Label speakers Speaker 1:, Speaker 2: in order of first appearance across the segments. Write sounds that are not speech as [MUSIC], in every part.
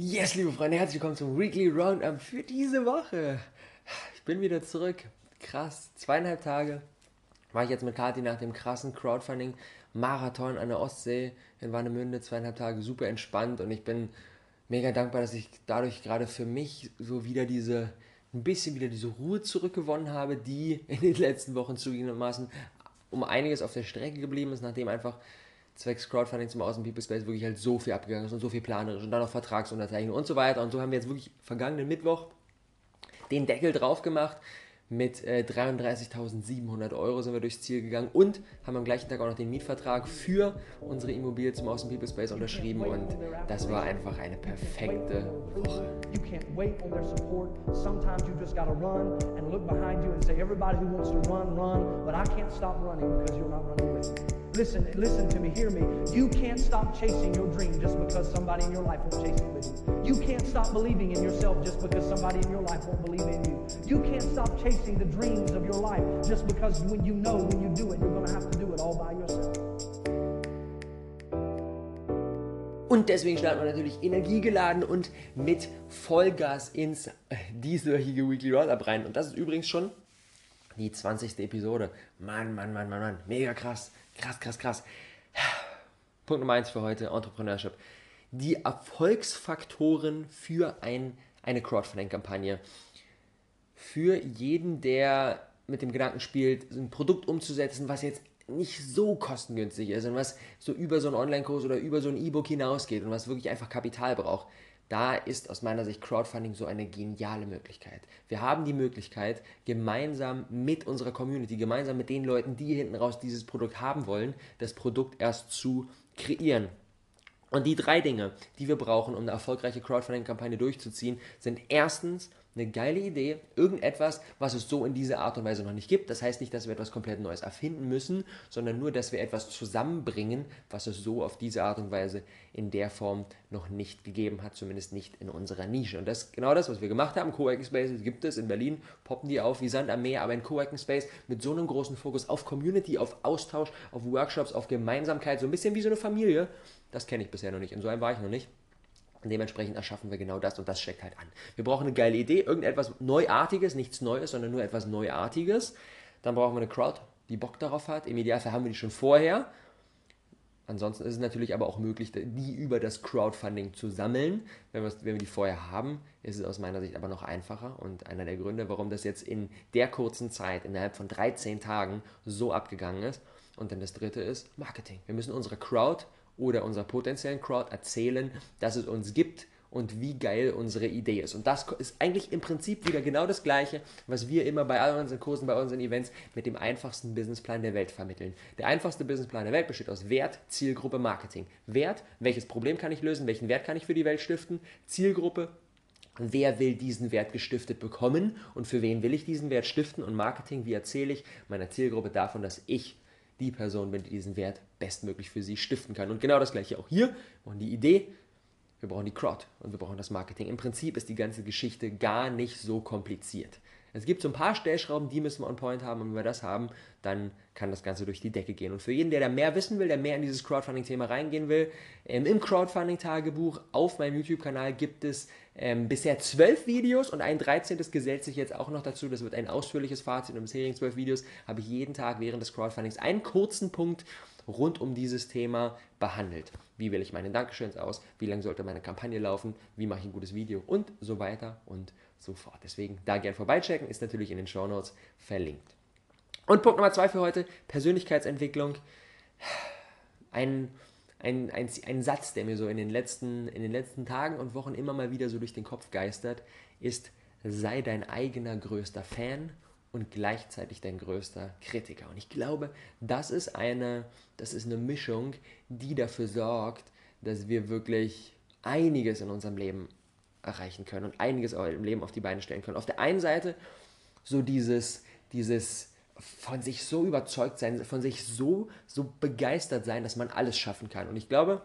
Speaker 1: Yes, liebe Freunde, herzlich willkommen zum Weekly Roundup für diese Woche. Ich bin wieder zurück. Krass. Zweieinhalb Tage war ich jetzt mit Kati nach dem krassen Crowdfunding-Marathon an der Ostsee in Warnemünde. Zweieinhalb Tage super entspannt und ich bin mega dankbar, dass ich dadurch gerade für mich so wieder diese, ein bisschen wieder diese Ruhe zurückgewonnen habe, die in den letzten Wochen zugegebenermaßen um einiges auf der Strecke geblieben ist, nachdem einfach zwecks Crowdfunding zum Außen People Space wirklich halt so viel abgegangen ist und so viel planerisch und dann noch Vertragsunterzeichnung und so weiter. Und so haben wir jetzt wirklich vergangenen Mittwoch den Deckel drauf gemacht. Mit äh, 33.700 Euro sind wir durchs Ziel gegangen und haben am gleichen Tag auch noch den Mietvertrag für unsere Immobilie zum Außen People Space unterschrieben und das war einfach eine perfekte Woche. You can't wait on their support. Sometimes you just gotta run and look behind you and everybody who wants to run, run, but I can't stop running because you're not running. Listen, listen to me, hear me. You can't stop chasing your dream just because somebody in your life won't chase it with you. You can't stop believing in yourself just because somebody in your life won't believe in you. You can't stop chasing the dreams of your life just because when you know when you do it, you're going to have to do it all by yourself. Und deswegen starten wir natürlich energiegeladen und mit Vollgas ins äh, dieswöchige Weekly Roundup rein. Und das ist übrigens schon die 20. Episode. Mann, Mann, Mann, Mann, Mann. Mega krass. Krass, krass, krass. Punkt Nummer 1 für heute, Entrepreneurship. Die Erfolgsfaktoren für ein, eine Crowdfunding-Kampagne. Für jeden, der mit dem Gedanken spielt, ein Produkt umzusetzen, was jetzt nicht so kostengünstig ist und was so über so einen Online-Kurs oder über so ein E-Book hinausgeht und was wirklich einfach Kapital braucht da ist aus meiner Sicht Crowdfunding so eine geniale Möglichkeit. Wir haben die Möglichkeit, gemeinsam mit unserer Community, gemeinsam mit den Leuten, die hinten raus dieses Produkt haben wollen, das Produkt erst zu kreieren. Und die drei Dinge, die wir brauchen, um eine erfolgreiche Crowdfunding-Kampagne durchzuziehen, sind erstens eine geile Idee, irgendetwas, was es so in dieser Art und Weise noch nicht gibt. Das heißt nicht, dass wir etwas komplett Neues erfinden müssen, sondern nur, dass wir etwas zusammenbringen, was es so auf diese Art und Weise in der Form noch nicht gegeben hat, zumindest nicht in unserer Nische. Und das ist genau das, was wir gemacht haben. Coworking Spaces gibt es in Berlin, poppen die auf wie Sand am Meer, aber ein Coworking Space mit so einem großen Fokus auf Community, auf Austausch, auf Workshops, auf Gemeinsamkeit, so ein bisschen wie so eine Familie, das kenne ich bisher noch nicht. In so einem war ich noch nicht. Dementsprechend erschaffen wir genau das und das steckt halt an. Wir brauchen eine geile Idee, irgendetwas Neuartiges, nichts Neues, sondern nur etwas Neuartiges. Dann brauchen wir eine Crowd, die Bock darauf hat. Im Idealfall haben wir die schon vorher. Ansonsten ist es natürlich aber auch möglich, die über das Crowdfunding zu sammeln. Wenn, wenn wir die vorher haben, ist es aus meiner Sicht aber noch einfacher. Und einer der Gründe, warum das jetzt in der kurzen Zeit, innerhalb von 13 Tagen, so abgegangen ist. Und dann das dritte ist Marketing. Wir müssen unsere Crowd oder unserer potenziellen Crowd erzählen, dass es uns gibt und wie geil unsere Idee ist. Und das ist eigentlich im Prinzip wieder genau das Gleiche, was wir immer bei all unseren Kursen, bei unseren Events mit dem einfachsten Businessplan der Welt vermitteln. Der einfachste Businessplan der Welt besteht aus Wert, Zielgruppe, Marketing. Wert, welches Problem kann ich lösen, welchen Wert kann ich für die Welt stiften? Zielgruppe, wer will diesen Wert gestiftet bekommen und für wen will ich diesen Wert stiften? Und Marketing, wie erzähle ich meiner Zielgruppe davon, dass ich die Person bin, die diesen Wert bestmöglich für sie stiften kann. Und genau das gleiche auch hier. Wir brauchen die Idee, wir brauchen die Crowd und wir brauchen das Marketing. Im Prinzip ist die ganze Geschichte gar nicht so kompliziert. Es gibt so ein paar Stellschrauben, die müssen wir on point haben und wenn wir das haben, dann kann das Ganze durch die Decke gehen. Und für jeden, der da mehr wissen will, der mehr in dieses Crowdfunding-Thema reingehen will, ähm, im Crowdfunding-Tagebuch auf meinem YouTube-Kanal gibt es ähm, bisher zwölf Videos und ein 13. gesellt sich jetzt auch noch dazu. Das wird ein ausführliches Fazit. Und bisherigen zwölf Videos habe ich jeden Tag während des Crowdfundings einen kurzen Punkt rund um dieses Thema behandelt. Wie wähle ich meine Dankeschöns aus? Wie lange sollte meine Kampagne laufen? Wie mache ich ein gutes Video? Und so weiter und so fort. Deswegen da gerne vorbeichecken, ist natürlich in den Show Notes verlinkt. Und Punkt Nummer zwei für heute: Persönlichkeitsentwicklung. Ein, ein, ein, ein Satz, der mir so in den, letzten, in den letzten Tagen und Wochen immer mal wieder so durch den Kopf geistert, ist: sei dein eigener größter Fan und gleichzeitig dein größter Kritiker. Und ich glaube, das ist eine, das ist eine Mischung, die dafür sorgt, dass wir wirklich einiges in unserem Leben erreichen können und einiges im Leben auf die Beine stellen können. Auf der einen Seite so dieses, dieses von sich so überzeugt sein, von sich so, so begeistert sein, dass man alles schaffen kann. Und ich glaube,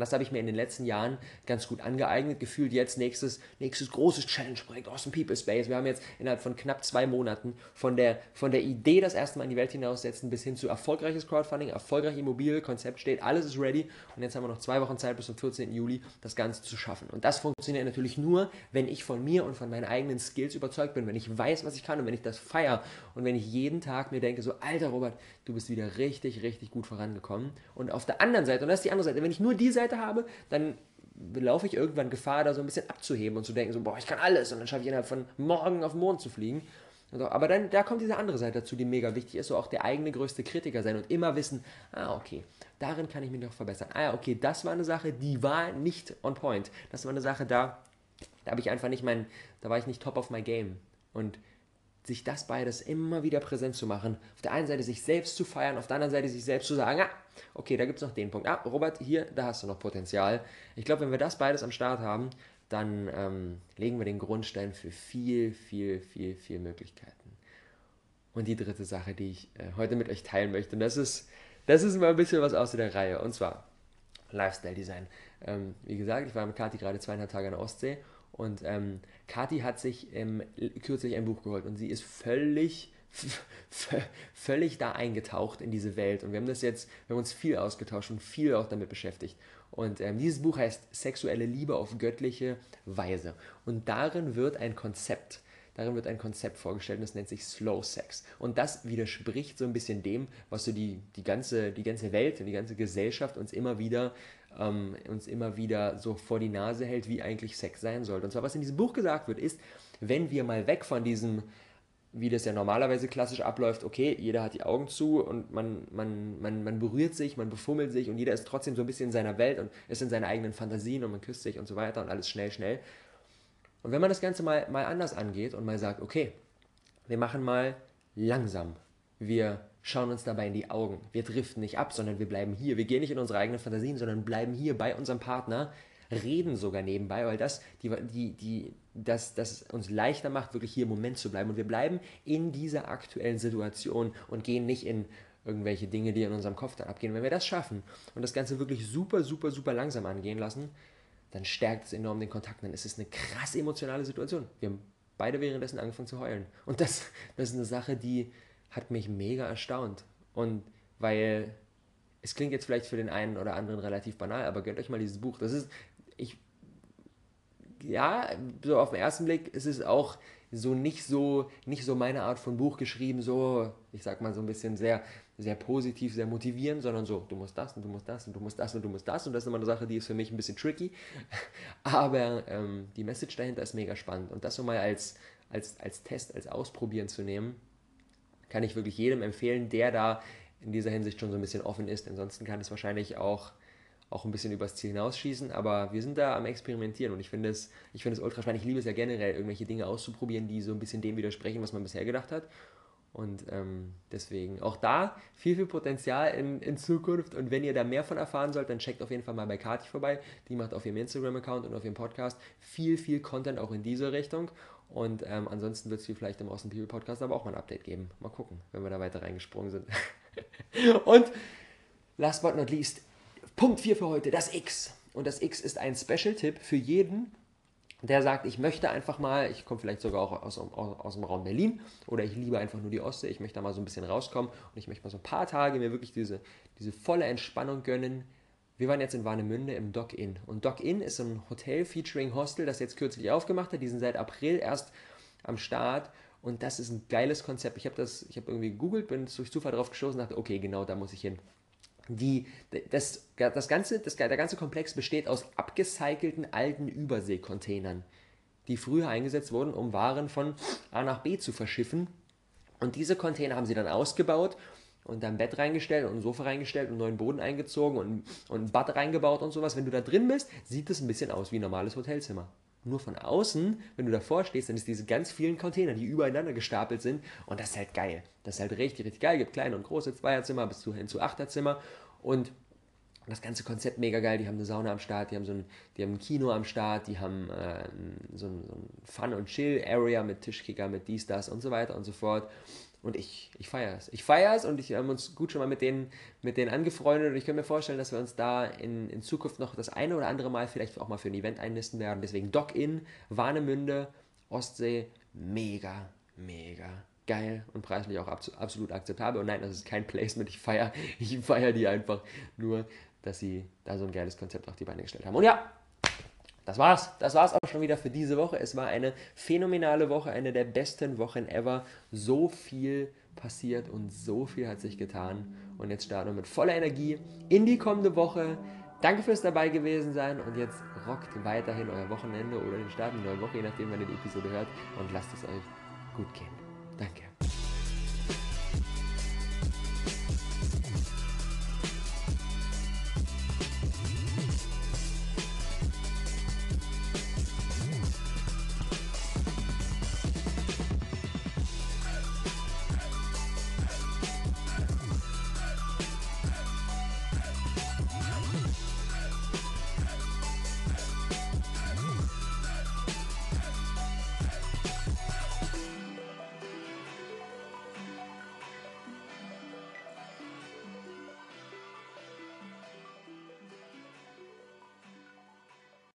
Speaker 1: Und das habe ich mir in den letzten Jahren ganz gut angeeignet. Gefühlt jetzt nächstes, nächstes großes Challenge-Projekt aus dem People Space. Wir haben jetzt innerhalb von knapp zwei Monaten von der, von der Idee, das erste Mal in die Welt hinaussetzen, bis hin zu erfolgreiches Crowdfunding, erfolgreich Immobilie, Konzept steht, alles ist ready. Und jetzt haben wir noch zwei Wochen Zeit bis zum 14. Juli, das Ganze zu schaffen. Und das funktioniert natürlich nur, wenn ich von mir und von meinen eigenen Skills überzeugt bin, wenn ich weiß, was ich kann und wenn ich das feiere und wenn ich jeden Tag mir denke, so, alter Robert, du bist wieder richtig, richtig gut vorangekommen. Und auf der anderen Seite, und das ist die andere Seite, wenn ich nur die Seite habe, dann laufe ich irgendwann Gefahr, da so ein bisschen abzuheben und zu denken, so, boah, ich kann alles und dann schaffe ich innerhalb von morgen auf den Mond zu fliegen. Aber dann, da kommt diese andere Seite dazu, die mega wichtig ist, so auch der eigene größte Kritiker sein und immer wissen, ah, okay, darin kann ich mich noch verbessern. Ah, okay, das war eine Sache, die war nicht on point. Das war eine Sache, da, da habe ich einfach nicht mein, da war ich nicht top of my game. Und sich das beides immer wieder präsent zu machen. Auf der einen Seite sich selbst zu feiern, auf der anderen Seite sich selbst zu sagen, ah, okay, da gibt es noch den Punkt. Ah, Robert, hier, da hast du noch Potenzial. Ich glaube, wenn wir das beides am Start haben, dann ähm, legen wir den Grundstein für viel, viel, viel, viel Möglichkeiten. Und die dritte Sache, die ich äh, heute mit euch teilen möchte, und das ist, das ist mal ein bisschen was aus der Reihe, und zwar Lifestyle Design. Ähm, wie gesagt, ich war mit Kati gerade zweieinhalb Tage an der Ostsee und ähm, Kathi hat sich ähm, kürzlich ein Buch geholt und sie ist völlig, [LAUGHS] völlig da eingetaucht in diese Welt. Und wir haben das jetzt, wir haben uns viel ausgetauscht und viel auch damit beschäftigt. Und ähm, dieses Buch heißt Sexuelle Liebe auf göttliche Weise. Und darin wird ein Konzept, darin wird ein Konzept vorgestellt und das nennt sich Slow Sex. Und das widerspricht so ein bisschen dem, was so die, die, ganze, die ganze Welt und die ganze Gesellschaft uns immer wieder ähm, uns immer wieder so vor die Nase hält, wie eigentlich Sex sein sollte. Und zwar, was in diesem Buch gesagt wird, ist, wenn wir mal weg von diesem, wie das ja normalerweise klassisch abläuft, okay, jeder hat die Augen zu und man, man, man, man berührt sich, man befummelt sich und jeder ist trotzdem so ein bisschen in seiner Welt und ist in seinen eigenen Fantasien und man küsst sich und so weiter und alles schnell, schnell. Und wenn man das Ganze mal, mal anders angeht und mal sagt, okay, wir machen mal langsam, wir schauen uns dabei in die Augen. Wir driften nicht ab, sondern wir bleiben hier. Wir gehen nicht in unsere eigenen Fantasien, sondern bleiben hier bei unserem Partner, reden sogar nebenbei, weil das, die, die, die, das, das uns leichter macht, wirklich hier im Moment zu bleiben. Und wir bleiben in dieser aktuellen Situation und gehen nicht in irgendwelche Dinge, die in unserem Kopf dann abgehen. Wenn wir das schaffen und das Ganze wirklich super, super, super langsam angehen lassen, dann stärkt es enorm den Kontakt. Dann ist es eine krass emotionale Situation. Wir haben beide währenddessen angefangen zu heulen. Und das, das ist eine Sache, die, hat mich mega erstaunt. Und weil es klingt jetzt vielleicht für den einen oder anderen relativ banal, aber gönnt euch mal dieses Buch. Das ist, ich, ja, so auf den ersten Blick ist es auch so nicht so, nicht so meine Art von Buch geschrieben, so, ich sag mal so ein bisschen sehr, sehr positiv, sehr motivierend, sondern so, du musst das und du musst das und du musst das und du musst das und das ist immer eine Sache, die ist für mich ein bisschen tricky, [LAUGHS] aber ähm, die Message dahinter ist mega spannend und das so mal als, als, als Test, als Ausprobieren zu nehmen, kann ich wirklich jedem empfehlen, der da in dieser Hinsicht schon so ein bisschen offen ist. Ansonsten kann es wahrscheinlich auch, auch ein bisschen übers Ziel hinausschießen, aber wir sind da am Experimentieren und ich finde es, ich es ultra spannend. Ich liebe es ja generell, irgendwelche Dinge auszuprobieren, die so ein bisschen dem widersprechen, was man bisher gedacht hat. Und ähm, deswegen auch da viel, viel Potenzial in, in Zukunft. Und wenn ihr da mehr von erfahren sollt, dann checkt auf jeden Fall mal bei Kati vorbei. Die macht auf ihrem Instagram-Account und auf ihrem Podcast viel, viel Content auch in diese Richtung. Und ähm, ansonsten wird es vielleicht im Awesome People Podcast aber auch mal ein Update geben. Mal gucken, wenn wir da weiter reingesprungen sind. [LAUGHS] und last but not least, Punkt 4 für heute, das X. Und das X ist ein Special-Tipp für jeden, der sagt, ich möchte einfach mal, ich komme vielleicht sogar auch aus, aus, aus, dem Raum Berlin oder ich liebe einfach nur die Ostsee, ich möchte da mal so ein bisschen rauskommen und ich möchte mal so ein paar Tage mir wirklich diese, diese volle Entspannung gönnen, wir waren jetzt in Warnemünde im Dock Inn. Und Dock Inn ist ein Hotel featuring Hostel, das jetzt kürzlich aufgemacht hat. Die sind seit April erst am Start. Und das ist ein geiles Konzept. Ich habe das, ich habe irgendwie gegoogelt, bin durch Zufall drauf gestoßen und dachte, okay, genau da muss ich hin. Die, das, das ganze, das, der ganze Komplex besteht aus abgecycelten alten Überseekontainern, die früher eingesetzt wurden, um Waren von A nach B zu verschiffen. Und diese Container haben sie dann ausgebaut und dann ein Bett reingestellt und ein Sofa reingestellt und neuen Boden eingezogen und, und ein Bad reingebaut und sowas. Wenn du da drin bist, sieht das ein bisschen aus wie ein normales Hotelzimmer. Nur von außen, wenn du davor stehst, dann ist diese ganz vielen Container, die übereinander gestapelt sind. Und das ist halt geil. Das ist halt richtig, richtig geil. Es gibt kleine und große Zweierzimmer bis zu, hin zu Achterzimmer. Und das ganze Konzept mega geil. Die haben eine Sauna am Start, die haben so ein, die haben ein Kino am Start, die haben äh, so ein, so ein Fun- und Chill-Area mit Tischkicker, mit dies, das und so weiter und so fort. Und ich, ich feiere es. Ich feiere es und ich haben uns gut schon mal mit denen, mit denen angefreundet und ich kann mir vorstellen, dass wir uns da in, in Zukunft noch das eine oder andere Mal vielleicht auch mal für ein Event einlisten werden. Deswegen Dock-In, Warnemünde, Ostsee, mega, mega geil und preislich auch absolut akzeptabel. Und nein, das ist kein Placement, ich feiere [LAUGHS] ich feier die einfach nur, dass sie da so ein geiles Konzept auf die Beine gestellt haben. Und ja, das war's. Das war's auch schon wieder für diese Woche. Es war eine phänomenale Woche, eine der besten Wochen ever. So viel passiert und so viel hat sich getan. Und jetzt starten wir mit voller Energie in die kommende Woche. Danke fürs dabei gewesen sein und jetzt rockt weiterhin euer Wochenende oder den Start in neue Woche, je nachdem, wann ihr die Episode hört und lasst es euch gut gehen. Danke.